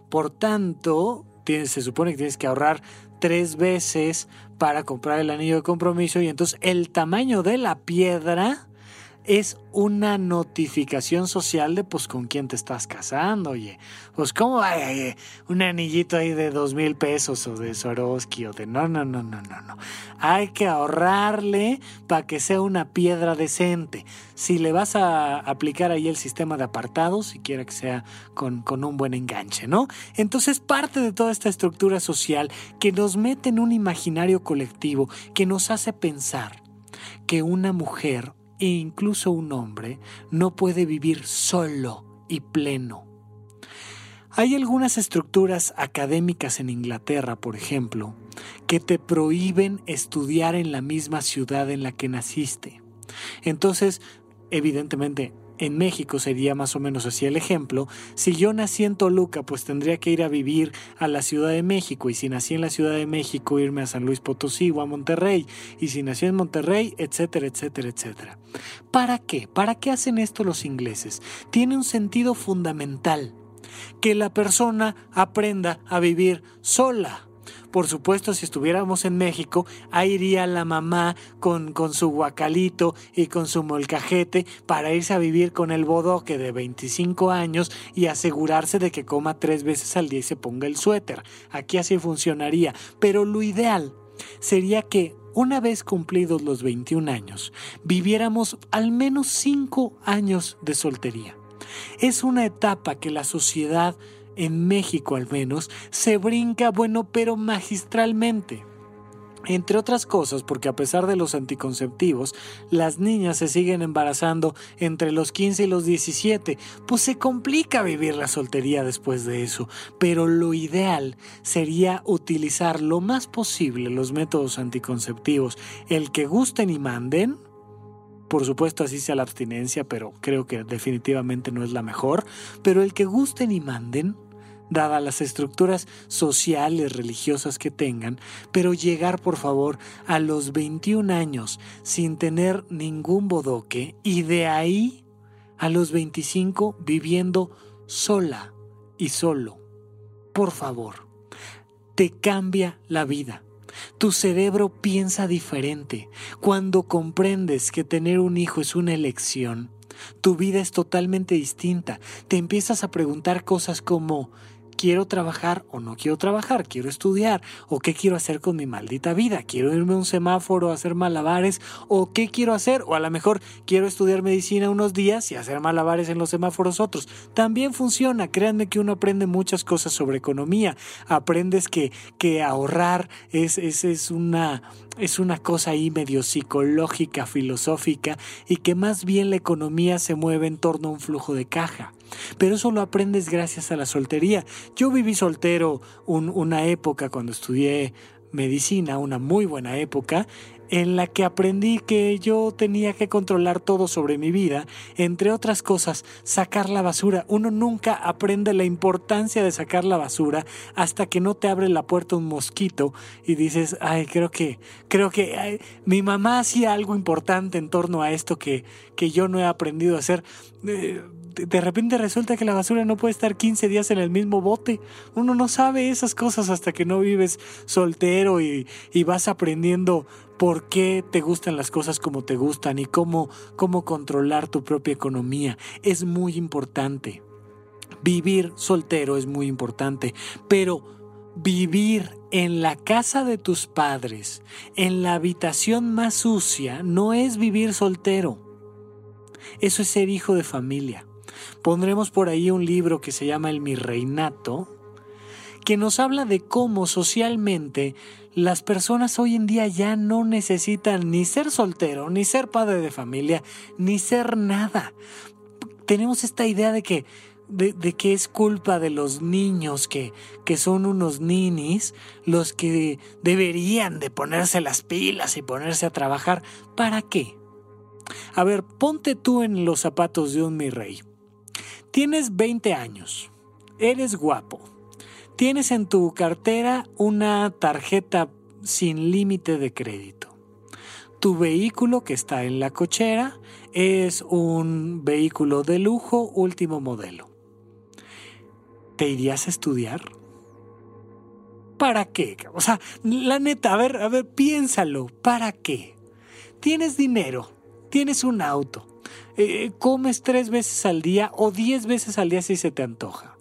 Por tanto, se supone que tienes que ahorrar tres veces para comprar el anillo de compromiso y entonces el tamaño de la piedra es una notificación social de pues con quién te estás casando, oye. Pues cómo hay un anillito ahí de dos mil pesos o de Swarovski o de no, no, no, no, no, no. Hay que ahorrarle para que sea una piedra decente. Si le vas a aplicar ahí el sistema de apartados, si quiera que sea con, con un buen enganche, ¿no? Entonces parte de toda esta estructura social que nos mete en un imaginario colectivo, que nos hace pensar que una mujer e incluso un hombre no puede vivir solo y pleno. Hay algunas estructuras académicas en Inglaterra, por ejemplo, que te prohíben estudiar en la misma ciudad en la que naciste. Entonces, evidentemente, en México sería más o menos así el ejemplo. Si yo nací en Toluca, pues tendría que ir a vivir a la Ciudad de México. Y si nací en la Ciudad de México, irme a San Luis Potosí o a Monterrey. Y si nací en Monterrey, etcétera, etcétera, etcétera. ¿Para qué? ¿Para qué hacen esto los ingleses? Tiene un sentido fundamental. Que la persona aprenda a vivir sola por supuesto, si estuviéramos en México, ahí iría la mamá con, con su guacalito y con su molcajete para irse a vivir con el bodoque de 25 años y asegurarse de que coma tres veces al día y se ponga el suéter. Aquí así funcionaría. Pero lo ideal sería que una vez cumplidos los 21 años, viviéramos al menos 5 años de soltería. Es una etapa que la sociedad en México al menos, se brinca, bueno, pero magistralmente. Entre otras cosas, porque a pesar de los anticonceptivos, las niñas se siguen embarazando entre los 15 y los 17, pues se complica vivir la soltería después de eso. Pero lo ideal sería utilizar lo más posible los métodos anticonceptivos, el que gusten y manden, por supuesto así sea la abstinencia, pero creo que definitivamente no es la mejor, pero el que gusten y manden, dadas las estructuras sociales, religiosas que tengan, pero llegar por favor a los 21 años sin tener ningún bodoque y de ahí a los 25 viviendo sola y solo. Por favor, te cambia la vida. Tu cerebro piensa diferente. Cuando comprendes que tener un hijo es una elección, tu vida es totalmente distinta. Te empiezas a preguntar cosas como quiero trabajar o no quiero trabajar, quiero estudiar o qué quiero hacer con mi maldita vida, quiero irme a un semáforo a hacer malabares o qué quiero hacer o a lo mejor quiero estudiar medicina unos días y hacer malabares en los semáforos otros. También funciona, créanme que uno aprende muchas cosas sobre economía, aprendes que, que ahorrar es, es, es una es una cosa ahí medio psicológica, filosófica, y que más bien la economía se mueve en torno a un flujo de caja. Pero eso lo aprendes gracias a la soltería. Yo viví soltero una época cuando estudié medicina, una muy buena época, en la que aprendí que yo tenía que controlar todo sobre mi vida, entre otras cosas, sacar la basura. Uno nunca aprende la importancia de sacar la basura hasta que no te abre la puerta un mosquito y dices, ay, creo que, creo que mi mamá hacía algo importante en torno a esto que, que yo no he aprendido a hacer. Eh, de repente resulta que la basura no puede estar 15 días en el mismo bote. Uno no sabe esas cosas hasta que no vives soltero y, y vas aprendiendo por qué te gustan las cosas como te gustan y cómo, cómo controlar tu propia economía. Es muy importante. Vivir soltero es muy importante, pero vivir en la casa de tus padres, en la habitación más sucia, no es vivir soltero. Eso es ser hijo de familia. Pondremos por ahí un libro que se llama El Mi Reinato, que nos habla de cómo socialmente las personas hoy en día ya no necesitan ni ser soltero, ni ser padre de familia, ni ser nada. Tenemos esta idea de que, de, que es culpa de los niños que, que son unos ninis los que deberían de ponerse las pilas y ponerse a trabajar. ¿Para qué? A ver, ponte tú en los zapatos de un mi rey. Tienes 20 años, eres guapo, tienes en tu cartera una tarjeta sin límite de crédito. Tu vehículo que está en la cochera es un vehículo de lujo último modelo. ¿Te irías a estudiar? ¿Para qué? O sea, la neta, a ver, a ver, piénsalo. ¿Para qué? Tienes dinero, tienes un auto, eh, comes tres veces al día o diez veces al día si se te antoja.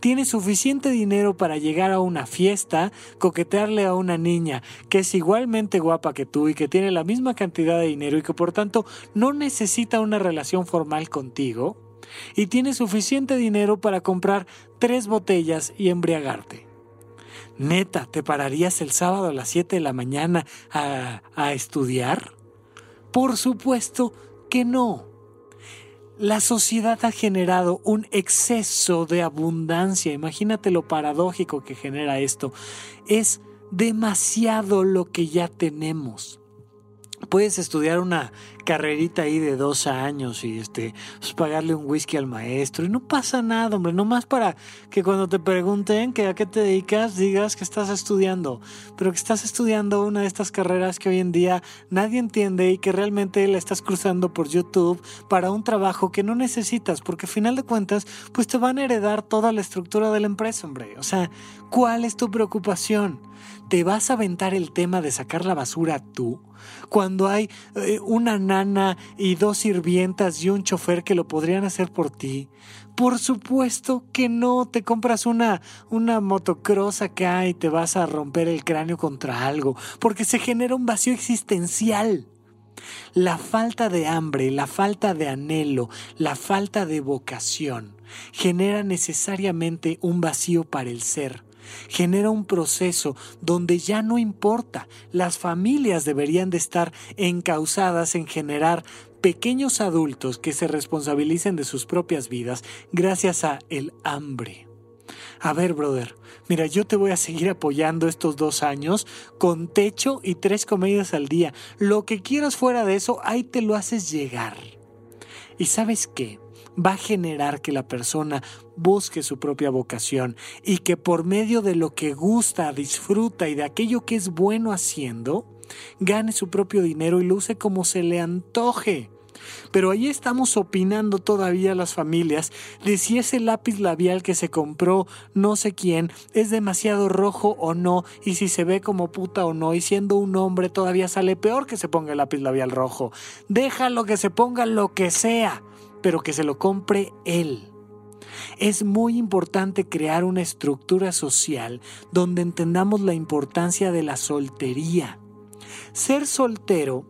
Tienes suficiente dinero para llegar a una fiesta, coquetearle a una niña que es igualmente guapa que tú y que tiene la misma cantidad de dinero y que por tanto no necesita una relación formal contigo. Y tienes suficiente dinero para comprar tres botellas y embriagarte. Neta, ¿te pararías el sábado a las 7 de la mañana a, a estudiar? Por supuesto que no. La sociedad ha generado un exceso de abundancia. Imagínate lo paradójico que genera esto. Es demasiado lo que ya tenemos puedes estudiar una carrerita ahí de dos años y este pues pagarle un whisky al maestro y no pasa nada, hombre, nomás para que cuando te pregunten que a qué te dedicas digas que estás estudiando, pero que estás estudiando una de estas carreras que hoy en día nadie entiende y que realmente la estás cruzando por YouTube para un trabajo que no necesitas, porque al final de cuentas pues te van a heredar toda la estructura de la empresa, hombre. O sea, ¿cuál es tu preocupación? ¿Te vas a aventar el tema de sacar la basura tú? Cuando hay eh, una y dos sirvientas y un chofer que lo podrían hacer por ti. Por supuesto que no, te compras una, una motocross acá y te vas a romper el cráneo contra algo, porque se genera un vacío existencial. La falta de hambre, la falta de anhelo, la falta de vocación genera necesariamente un vacío para el ser genera un proceso donde ya no importa, las familias deberían de estar encausadas en generar pequeños adultos que se responsabilicen de sus propias vidas gracias a el hambre. A ver, brother, mira, yo te voy a seguir apoyando estos dos años con techo y tres comidas al día. Lo que quieras fuera de eso, ahí te lo haces llegar. ¿Y sabes qué? Va a generar que la persona busque su propia vocación y que por medio de lo que gusta, disfruta y de aquello que es bueno haciendo, gane su propio dinero y luce como se le antoje. Pero ahí estamos opinando todavía las familias de si ese lápiz labial que se compró no sé quién es demasiado rojo o no y si se ve como puta o no y siendo un hombre todavía sale peor que se ponga el lápiz labial rojo. Déjalo que se ponga lo que sea, pero que se lo compre él. Es muy importante crear una estructura social donde entendamos la importancia de la soltería. Ser soltero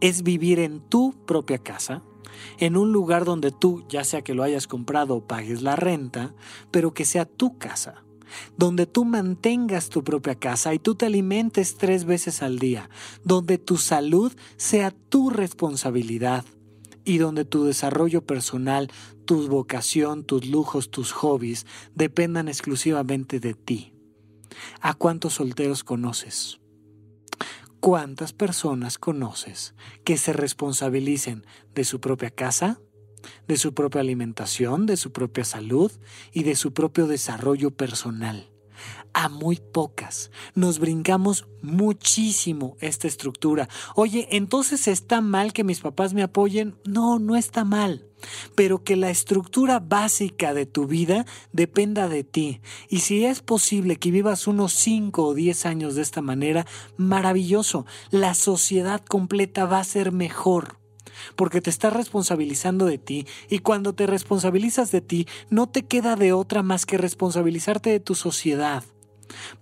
es vivir en tu propia casa, en un lugar donde tú, ya sea que lo hayas comprado o pagues la renta, pero que sea tu casa, donde tú mantengas tu propia casa y tú te alimentes tres veces al día, donde tu salud sea tu responsabilidad y donde tu desarrollo personal, tu vocación, tus lujos, tus hobbies dependan exclusivamente de ti. ¿A cuántos solteros conoces? ¿Cuántas personas conoces que se responsabilicen de su propia casa, de su propia alimentación, de su propia salud y de su propio desarrollo personal? A muy pocas. Nos brincamos muchísimo esta estructura. Oye, entonces está mal que mis papás me apoyen. No, no está mal pero que la estructura básica de tu vida dependa de ti. Y si es posible que vivas unos 5 o 10 años de esta manera, maravilloso, la sociedad completa va a ser mejor. Porque te estás responsabilizando de ti y cuando te responsabilizas de ti no te queda de otra más que responsabilizarte de tu sociedad.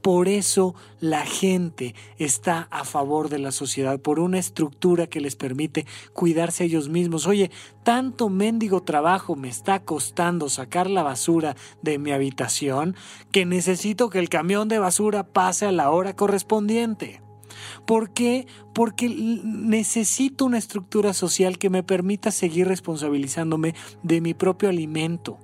Por eso la gente está a favor de la sociedad, por una estructura que les permite cuidarse a ellos mismos. Oye, tanto mendigo trabajo me está costando sacar la basura de mi habitación que necesito que el camión de basura pase a la hora correspondiente. ¿Por qué? Porque necesito una estructura social que me permita seguir responsabilizándome de mi propio alimento.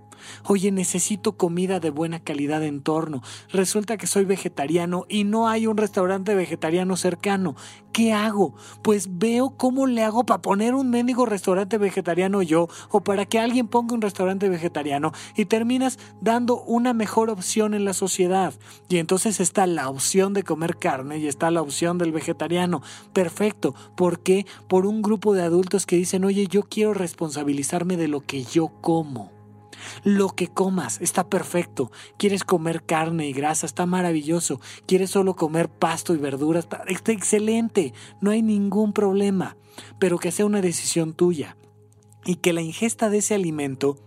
Oye, necesito comida de buena calidad en torno. Resulta que soy vegetariano y no hay un restaurante vegetariano cercano. ¿Qué hago? Pues veo cómo le hago para poner un mendigo restaurante vegetariano yo o para que alguien ponga un restaurante vegetariano y terminas dando una mejor opción en la sociedad. Y entonces está la opción de comer carne y está la opción del vegetariano. Perfecto. ¿Por qué? Por un grupo de adultos que dicen, oye, yo quiero responsabilizarme de lo que yo como. Lo que comas está perfecto. Quieres comer carne y grasa, está maravilloso. Quieres solo comer pasto y verduras, está, está excelente. No hay ningún problema. Pero que sea una decisión tuya. Y que la ingesta de ese alimento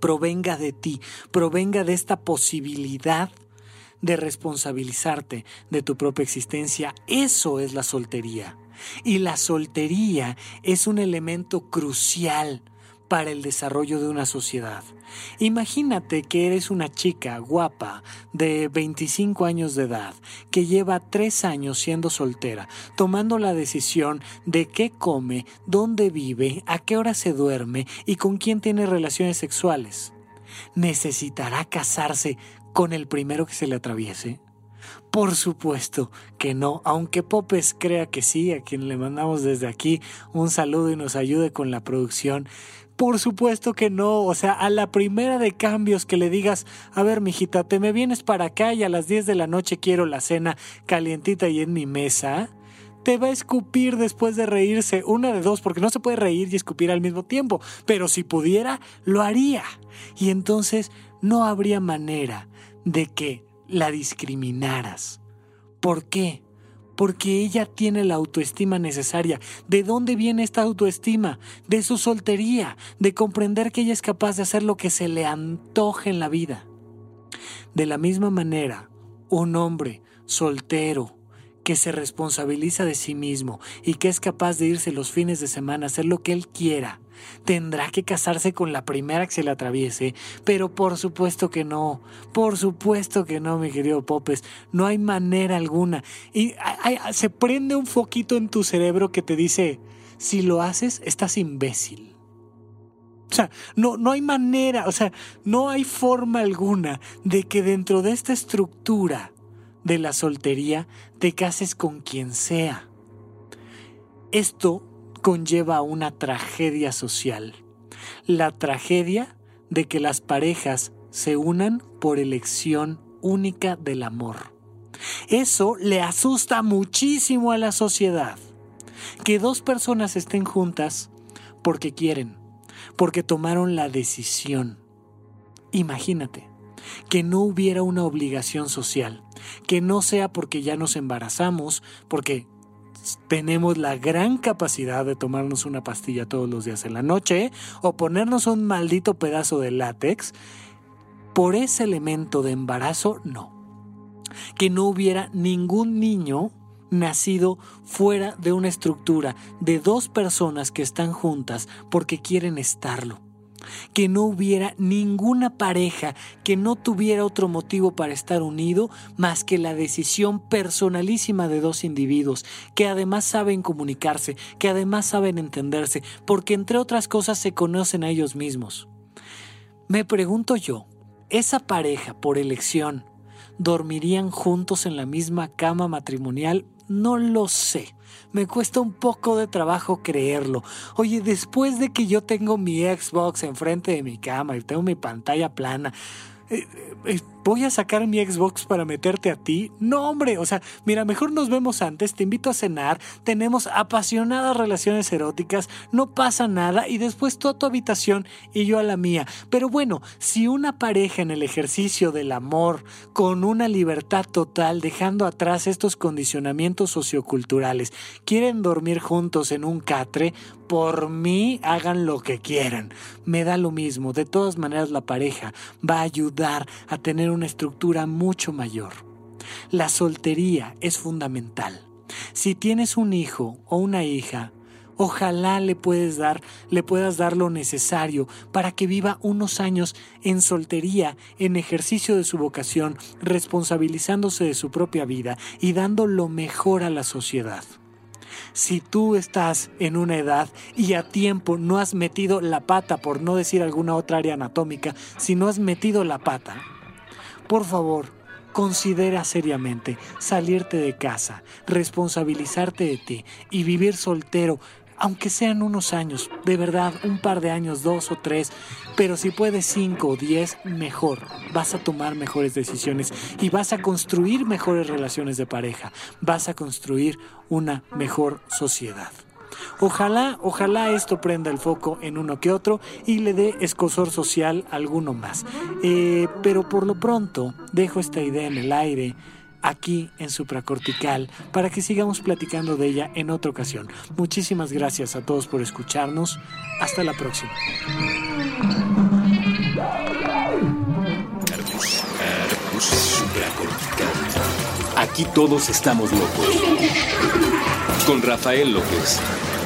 provenga de ti, provenga de esta posibilidad de responsabilizarte de tu propia existencia. Eso es la soltería. Y la soltería es un elemento crucial para el desarrollo de una sociedad. Imagínate que eres una chica guapa de 25 años de edad que lleva 3 años siendo soltera, tomando la decisión de qué come, dónde vive, a qué hora se duerme y con quién tiene relaciones sexuales. ¿Necesitará casarse con el primero que se le atraviese? Por supuesto que no, aunque Popes crea que sí, a quien le mandamos desde aquí un saludo y nos ayude con la producción. Por supuesto que no, o sea, a la primera de cambios que le digas, a ver, mijita, te me vienes para acá y a las 10 de la noche quiero la cena calientita y en mi mesa, te va a escupir después de reírse, una de dos, porque no se puede reír y escupir al mismo tiempo, pero si pudiera, lo haría. Y entonces no habría manera de que la discriminaras. ¿Por qué? Porque ella tiene la autoestima necesaria. ¿De dónde viene esta autoestima? De su soltería, de comprender que ella es capaz de hacer lo que se le antoje en la vida. De la misma manera, un hombre soltero que se responsabiliza de sí mismo y que es capaz de irse los fines de semana a hacer lo que él quiera, Tendrá que casarse con la primera que se le atraviese, pero por supuesto que no, por supuesto que no, mi querido Popes, no hay manera alguna. Y se prende un foquito en tu cerebro que te dice, si lo haces, estás imbécil. O sea, no, no hay manera, o sea, no hay forma alguna de que dentro de esta estructura de la soltería te cases con quien sea. Esto conlleva una tragedia social. La tragedia de que las parejas se unan por elección única del amor. Eso le asusta muchísimo a la sociedad. Que dos personas estén juntas porque quieren, porque tomaron la decisión. Imagínate que no hubiera una obligación social, que no sea porque ya nos embarazamos, porque tenemos la gran capacidad de tomarnos una pastilla todos los días en la noche o ponernos un maldito pedazo de látex, por ese elemento de embarazo, no. Que no hubiera ningún niño nacido fuera de una estructura de dos personas que están juntas porque quieren estarlo que no hubiera ninguna pareja que no tuviera otro motivo para estar unido más que la decisión personalísima de dos individuos que además saben comunicarse, que además saben entenderse, porque entre otras cosas se conocen a ellos mismos. Me pregunto yo, ¿esa pareja por elección dormirían juntos en la misma cama matrimonial? No lo sé. Me cuesta un poco de trabajo creerlo. Oye, después de que yo tengo mi Xbox enfrente de mi cama y tengo mi pantalla plana, eh, eh, voy a sacar mi Xbox para meterte a ti. No, hombre, o sea, mira, mejor nos vemos antes, te invito a cenar, tenemos apasionadas relaciones eróticas, no pasa nada y después tú a tu habitación y yo a la mía. Pero bueno, si una pareja en el ejercicio del amor, con una libertad total, dejando atrás estos condicionamientos socioculturales, quieren dormir juntos en un catre, por mí hagan lo que quieran. Me da lo mismo. De todas maneras, la pareja va a ayudar a tener una estructura mucho mayor. La soltería es fundamental. Si tienes un hijo o una hija, ojalá le puedes dar, le puedas dar lo necesario para que viva unos años en soltería, en ejercicio de su vocación, responsabilizándose de su propia vida y dando lo mejor a la sociedad. Si tú estás en una edad y a tiempo no has metido la pata, por no decir alguna otra área anatómica, si no has metido la pata, por favor, considera seriamente salirte de casa, responsabilizarte de ti y vivir soltero, aunque sean unos años, de verdad, un par de años, dos o tres, pero si puedes cinco o diez, mejor. Vas a tomar mejores decisiones y vas a construir mejores relaciones de pareja, vas a construir una mejor sociedad. Ojalá, ojalá esto prenda el foco en uno que otro y le dé escosor social a alguno más. Eh, pero por lo pronto dejo esta idea en el aire aquí en supracortical para que sigamos platicando de ella en otra ocasión. Muchísimas gracias a todos por escucharnos. Hasta la próxima. Aquí todos estamos locos. Con Rafael López.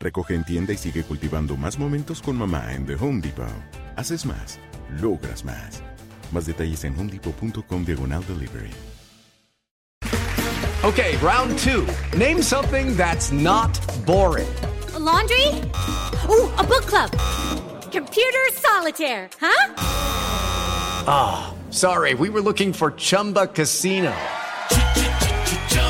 Recoge en tienda y sigue cultivando más momentos con mamá en The Home Depot. Haces más, logras más. Más detalles en homedepot.com diagonal delivery. Okay, round two. Name something that's not boring. A laundry? Ooh, a book club. Computer solitaire, huh? Ah, oh, sorry, we were looking for Chumba Casino.